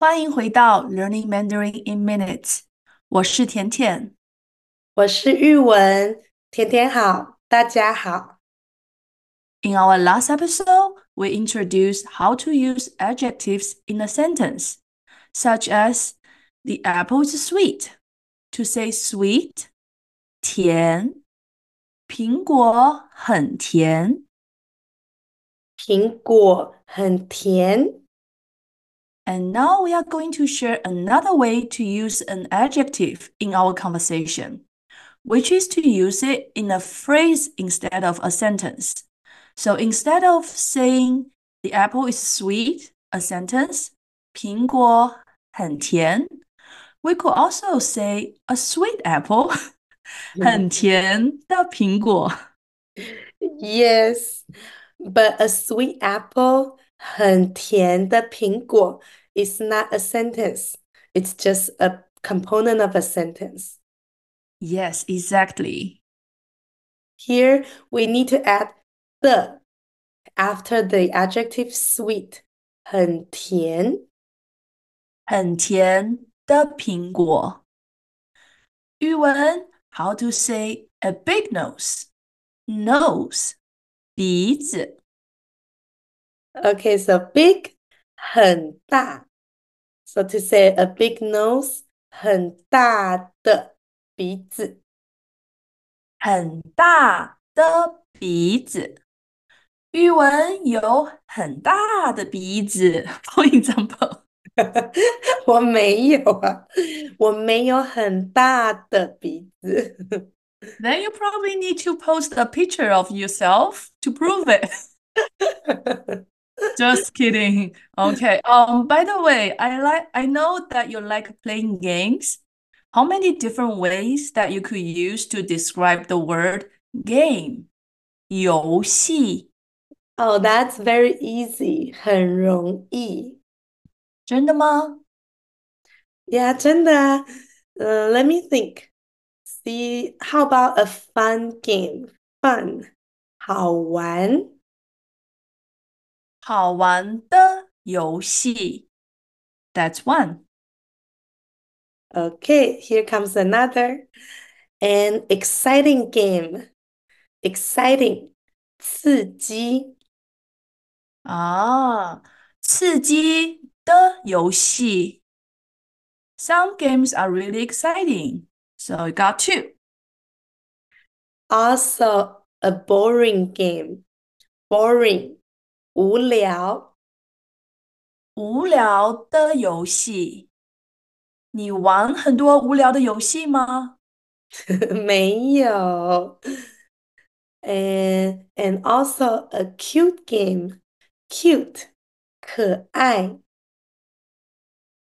欢迎回到 Learning Mandarin in Minutes，我是甜甜。我是玉文，甜甜好，大家好。 In our last episode, we introduced how to use adjectives in a sentence, such as the apple is sweet. To say sweet, 甜，苹果很甜。苹果很甜。 And now we are going to share another way to use an adjective in our conversation, which is to use it in a phrase instead of a sentence. So instead of saying the apple is sweet, a sentence, 苹果很甜, we could also say a sweet apple, 很甜的苹果. Yes, but a sweet apple, 很甜的苹果 it's not a sentence, it's just a component of a sentence. Yes, exactly. Here, we need to add the after the adjective sweet. 很甜，很甜的苹果。玉文 How to say a big nose? Nose, nose. Okay, so big 很大。So to say a big nose 很大的鼻子。很大的鼻子。语文有很大的鼻子。For example, 我没有啊，我没有很大的鼻子。 then you probably need to post a picture of yourself to prove it. Just kidding. Okay. Um, by the way, I like I know that you like playing games. How many different ways that you could use to describe the word game? 游戏 Oh, that's very easy，很容易。真的吗？ Yeah，真的啊。Uh, let me think. See, how about a fun game? Fun，好玩。 好玩的游戏 That's one. Okay, here comes another. An exciting game. Exciting，刺激。啊，刺激的游戏 Some games are really exciting. So you got two. Also, a boring game. Boring， 无聊。无聊的游戏。你玩很多无聊的游戏吗？没有。And and also a cute game. Cute，可爱。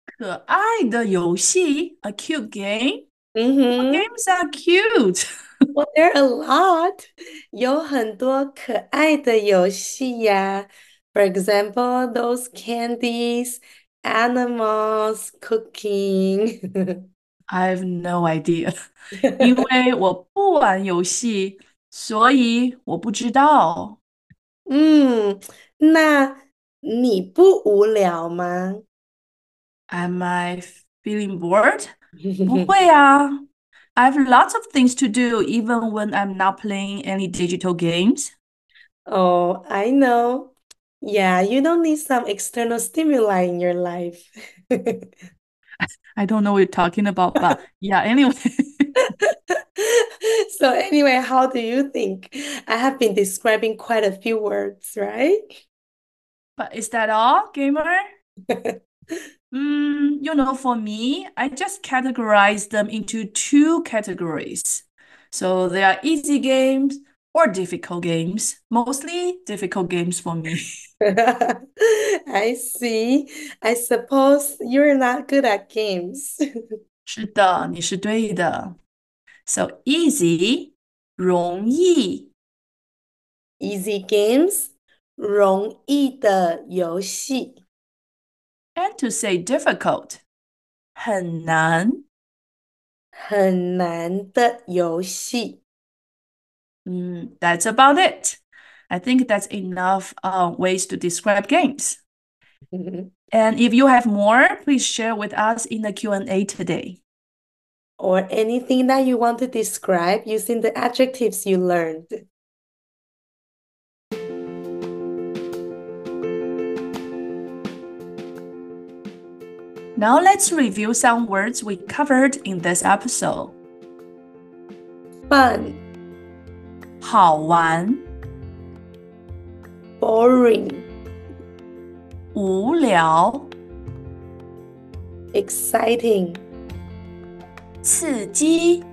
可爱的游戏，a cute game. 嗯哼。 Games are cute. Well, there are a lot. 有很多可爱的游戏呀。For example, those candies, animals, cooking. I have no idea. 因为我不玩游戏，所以我不知道。嗯，那你不无聊吗？ Am I feeling bored? 不会啊。I have lots of things to do even when I'm not playing any digital games. Oh, I know. Yeah, you don't need some external stimuli in your life. I don't know what you're talking about, but yeah, anyway. So anyway, how do you think? I have been describing quite a few words, right? But is that all, gamer? Mm, you know, for me, I just categorize them into two categories. So there are easy games or difficult games. Mostly difficult games for me. I see. I suppose you're not good at games. 是的，你是对的。So easy, 容易 Easy games, 容易的游戏。 and to say difficult, 很难。很难的游戏。 Mm, that's about it. I think that's enough uh, ways to describe games. And if you have more, please share with us in the Q&A today. Or anything that you want to describe using the adjectives you learned. Now let's review some words we covered in this episode. Fun, 好玩、 boring, 无聊、 exciting, 刺激、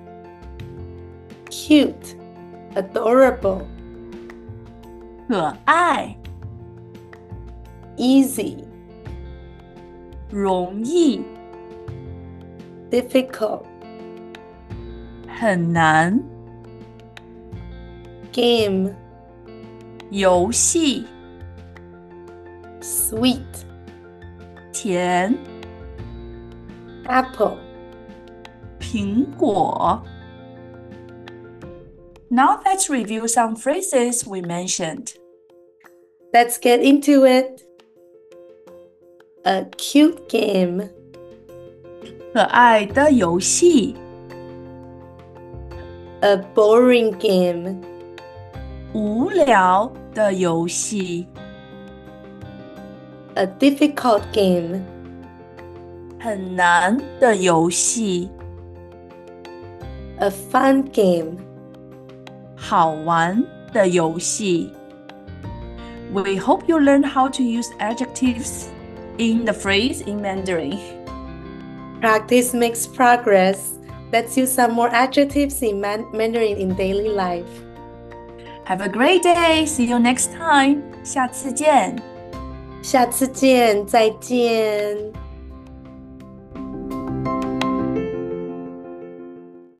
cute, adorable, 可爱、 easy, 容易、 difficult, 很难、 game, 游戏、 sweet, 甜、 apple, 苹果。Now let's review some phrases we mentioned. Let's get into it. A cute game, 可爱的游戏、 a boring game, 无聊的游戏、 a difficult game, 很难的游戏、 a fun game. 好玩的游戏。We hope you learn how to use adjectives in the phrase in Mandarin. Practice makes progress. Let's use some more adjectives in Man- Mandarin in daily life. Have a great day. See you next time. 下次见。下次见，再见。